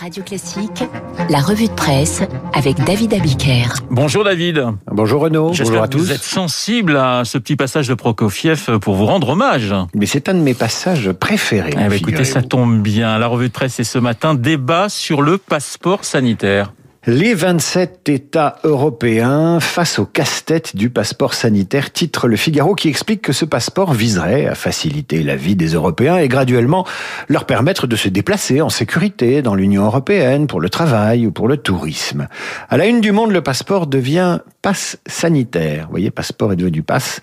Radio Classique, la revue de presse avec David Abiker. Bonjour David. Bonjour Renaud. Bonjour à tous. Vous êtes sensible à ce petit passage de Prokofiev pour vous rendre hommage. Mais c'est un de mes passages préférés. Eh ben, écoutez, ça tombe bien. La revue de presse est ce matin débat sur le passeport sanitaire. Les 27 États européens face au casse-tête du passeport sanitaire, titre Le Figaro qui explique que ce passeport viserait à faciliter la vie des Européens et graduellement leur permettre de se déplacer en sécurité dans l'Union européenne pour le travail ou pour le tourisme. À la une du monde, le passeport devient passe sanitaire. Vous voyez, passeport est devenu passe.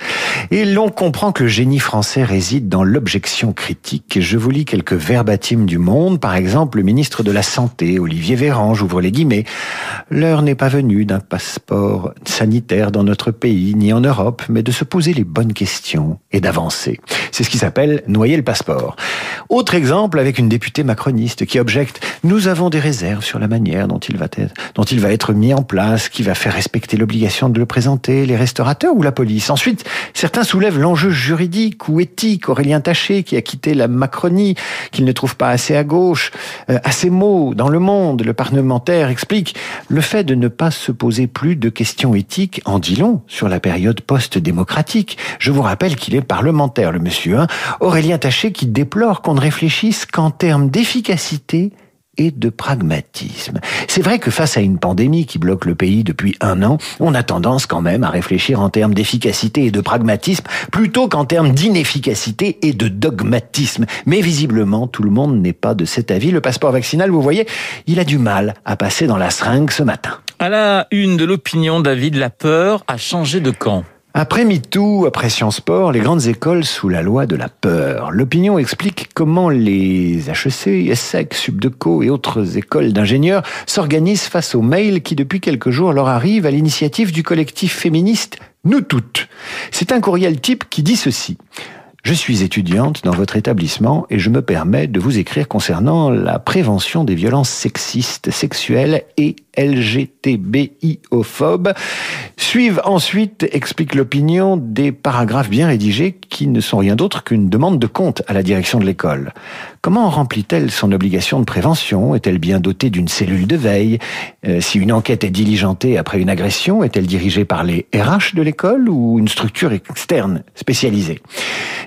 Et l'on comprend que le génie français réside dans l'objection critique. Je vous lis quelques verbatims du monde. Par exemple, le ministre de la Santé, Olivier Véran, j'ouvre les guillemets, L'heure n'est pas venue d'un passeport sanitaire dans notre pays, ni en Europe, mais de se poser les bonnes questions et d'avancer. C'est ce qui s'appelle noyer le passeport. Autre exemple avec une députée macroniste qui objecte Nous avons des réserves sur la manière dont il va être, mis en place, qui va faire respecter l'obligation de le présenter, les restaurateurs ou la police. Ensuite, certains soulèvent l'enjeu juridique ou éthique. Aurélien Taché, qui a quitté la Macronie, qu'il ne trouve pas assez à gauche, euh, à mots dans le monde, le parlementaire explique le fait de ne pas se poser plus de questions éthiques en dit long sur la période post-démocratique. Je vous rappelle qu'il est parlementaire, le monsieur, hein. Aurélien Taché, qui déplore qu'on ne réfléchisse qu'en termes d'efficacité et de pragmatisme. C'est vrai que face à une pandémie qui bloque le pays depuis un an, on a tendance quand même à réfléchir en termes d'efficacité et de pragmatisme plutôt qu'en termes d'inefficacité et de dogmatisme. Mais visiblement, tout le monde n'est pas de cet avis. Le passeport vaccinal, vous voyez, il a du mal à passer dans la seringue ce matin. À la une de l'opinion, David, la peur a changé de camp. Après MeToo, après Sciences Sport, les grandes écoles sous la loi de la peur. L'opinion explique comment les HEC, ESSEC, Subdeco et autres écoles d'ingénieurs s'organisent face aux mails qui depuis quelques jours leur arrivent à l'initiative du collectif féministe Nous Toutes. C'est un courriel type qui dit ceci. Je suis étudiante dans votre établissement et je me permets de vous écrire concernant la prévention des violences sexistes, sexuelles et LGTBIophobes. Suivent ensuite, explique l'opinion, des paragraphes bien rédigés qui ne sont rien d'autre qu'une demande de compte à la direction de l'école. Comment remplit-elle son obligation de prévention? Est-elle bien dotée d'une cellule de veille? Euh, Si une enquête est diligentée après une agression, est-elle dirigée par les RH de l'école ou une structure externe spécialisée?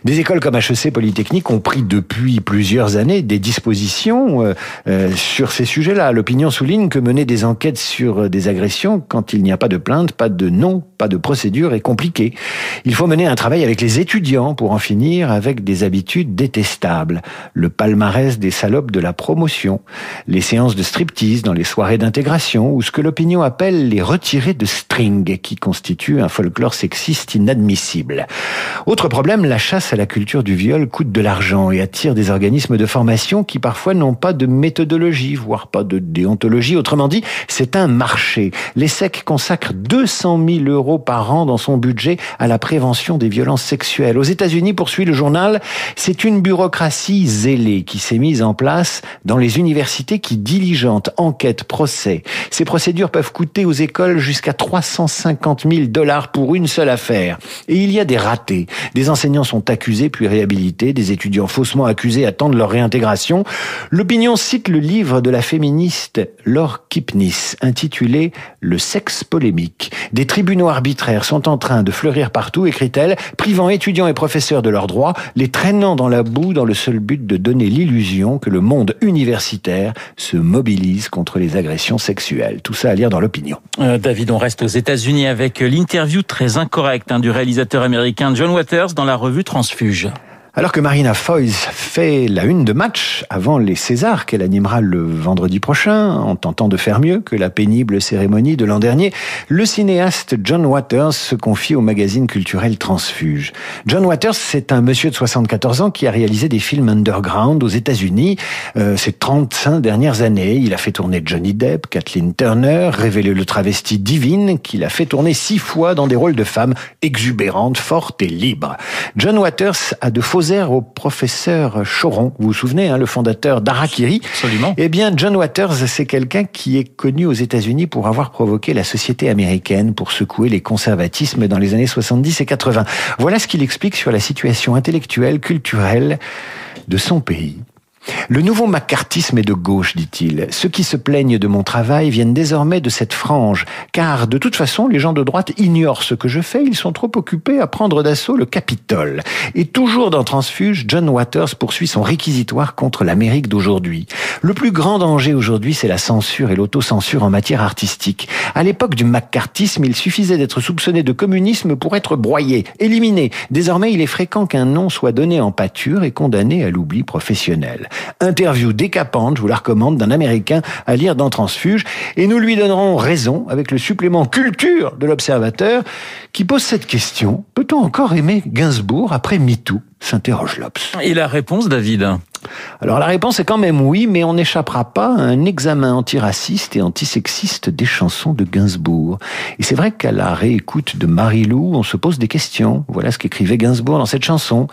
Des écoles comme HEC Polytechnique ont pris depuis plusieurs années des dispositions euh, euh, sur ces sujets-là. L'opinion souligne que mener des enquêtes sur des agressions, quand il n'y a pas de plainte, pas de nom, pas de procédure, est compliqué. Il faut mener un travail avec les étudiants pour en finir avec des habitudes détestables. Le palmarès des salopes de la promotion, les séances de striptease dans les soirées d'intégration, ou ce que l'opinion appelle les retirés de string, qui constituent un folklore sexiste inadmissible. Autre problème, la chasse à la culture du viol coûte de l'argent et attire des organismes de formation qui parfois n'ont pas de méthodologie, voire pas de déontologie. Autrement dit, c'est un marché. L'ESSEC consacre 200 000 euros par an dans son budget à la prévention des violences sexuelles. Aux États-Unis, poursuit le journal, c'est une bureaucratie zélée qui s'est mise en place dans les universités qui diligentent enquêtes, procès. Ces procédures peuvent coûter aux écoles jusqu'à 350 000 dollars pour une seule affaire. Et il y a des ratés. Des enseignants sont accusés puis réhabilités, des étudiants faussement accusés attendent leur réintégration. L'opinion cite le livre de la féministe Laure Kipnis, intitulé Le sexe polémique. Des tribunaux arbitraires sont en train de fleurir partout, écrit-elle, privant étudiants et professeurs de leurs droits, les traînant dans la boue dans le seul but de donner l'illusion que le monde universitaire se mobilise contre les agressions sexuelles. Tout ça à lire dans l'opinion. Euh, David, on reste aux États-Unis avec l'interview très incorrecte hein, du réalisateur américain John Waters dans la revue Trans transfuge. Alors que Marina Foïs fait la une de match avant les Césars qu'elle animera le vendredi prochain, en tentant de faire mieux que la pénible cérémonie de l'an dernier, le cinéaste John Waters se confie au magazine culturel Transfuge. John Waters, c'est un monsieur de 74 ans qui a réalisé des films underground aux États-Unis euh, ces 35 dernières années. Il a fait tourner Johnny Depp, Kathleen Turner, révélé le travesti Divine, qu'il a fait tourner six fois dans des rôles de femmes exubérantes, fortes et libres. John Waters a de faux au professeur Choron. Vous vous souvenez, hein, le fondateur d'Arakiri? Absolument. Eh bien, John Waters, c'est quelqu'un qui est connu aux États-Unis pour avoir provoqué la société américaine pour secouer les conservatismes dans les années 70 et 80. Voilà ce qu'il explique sur la situation intellectuelle, culturelle de son pays. Le nouveau macartisme est de gauche, dit-il. Ceux qui se plaignent de mon travail viennent désormais de cette frange, car de toute façon, les gens de droite ignorent ce que je fais, ils sont trop occupés à prendre d'assaut le Capitole. Et toujours dans Transfuge, John Waters poursuit son réquisitoire contre l'Amérique d'aujourd'hui. Le plus grand danger aujourd'hui, c'est la censure et l'autocensure en matière artistique. À l'époque du macartisme, il suffisait d'être soupçonné de communisme pour être broyé, éliminé. Désormais, il est fréquent qu'un nom soit donné en pâture et condamné à l'oubli professionnel. Interview décapante, je vous la recommande, d'un Américain à lire dans Transfuge. Et nous lui donnerons raison avec le supplément culture de l'Observateur qui pose cette question. Peut-on encore aimer Gainsbourg après MeToo? s'interroge Lopes. Et la réponse, David? Alors la réponse est quand même oui, mais on n'échappera pas à un examen antiraciste et antisexiste des chansons de Gainsbourg. Et c'est vrai qu'à la réécoute de Marie-Lou, on se pose des questions. Voilà ce qu'écrivait Gainsbourg dans cette chanson.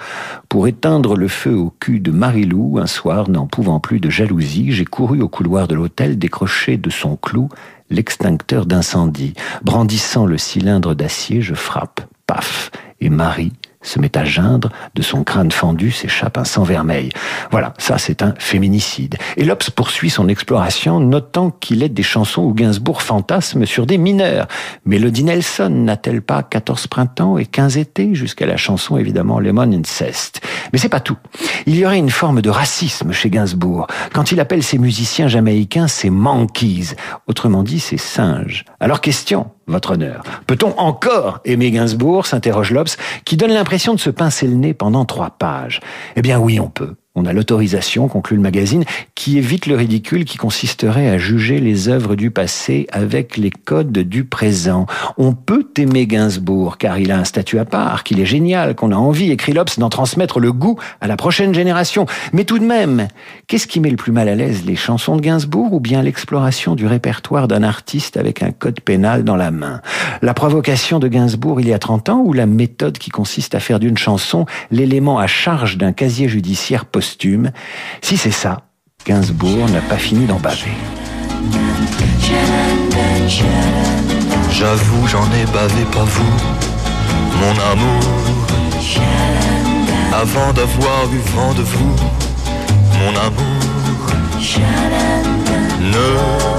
Pour éteindre le feu au cul de Marie-Lou, un soir, n'en pouvant plus de jalousie, j'ai couru au couloir de l'hôtel décrocher de son clou l'extincteur d'incendie. Brandissant le cylindre d'acier, je frappe. Paf. Et Marie se met à geindre, de son crâne fendu s'échappe un sang vermeil. Voilà, ça c'est un féminicide. Et Lopes poursuit son exploration, notant qu'il est des chansons où Gainsbourg fantasme sur des mineurs. Mélodie Nelson n'a-t-elle pas 14 printemps et 15 étés jusqu'à la chanson évidemment Lemon Incest Mais c'est pas tout. Il y aurait une forme de racisme chez Gainsbourg quand il appelle ses musiciens jamaïcains ses monkeys, autrement dit ses singes. Alors question, votre honneur. Peut-on encore aimer Gainsbourg s'interroge Lopes, qui donne l'impression de se pincer le nez pendant trois pages? Eh bien oui, on peut. On a l'autorisation, conclut le magazine, qui évite le ridicule qui consisterait à juger les œuvres du passé avec les codes du présent. On peut aimer Gainsbourg, car il a un statut à part, qu'il est génial, qu'on a envie, écrit Lopes, d'en transmettre le goût à la prochaine génération. Mais tout de même, qu'est-ce qui met le plus mal à l'aise, les chansons de Gainsbourg ou bien l'exploration du répertoire d'un artiste avec un code pénal dans la main? La provocation de Gainsbourg il y a 30 ans ou la méthode qui consiste à faire d'une chanson l'élément à charge d'un casier judiciaire possible? Si c'est ça, Gainsbourg n'a pas fini d'en baver. J'avoue, j'en ai bavé, pas vous, mon amour. Avant d'avoir eu vent de vous, mon amour. Ne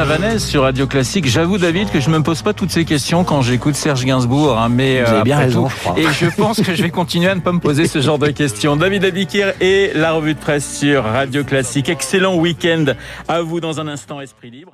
La javanaise sur Radio Classique. J'avoue, David, que je ne me pose pas toutes ces questions quand j'écoute Serge Gainsbourg. Hein, mais Vous avez bien raison, Et je pense que je vais continuer à ne pas me poser ce genre de questions. David Abikir et la revue de presse sur Radio Classique. Excellent week-end à vous dans un instant, Esprit Libre.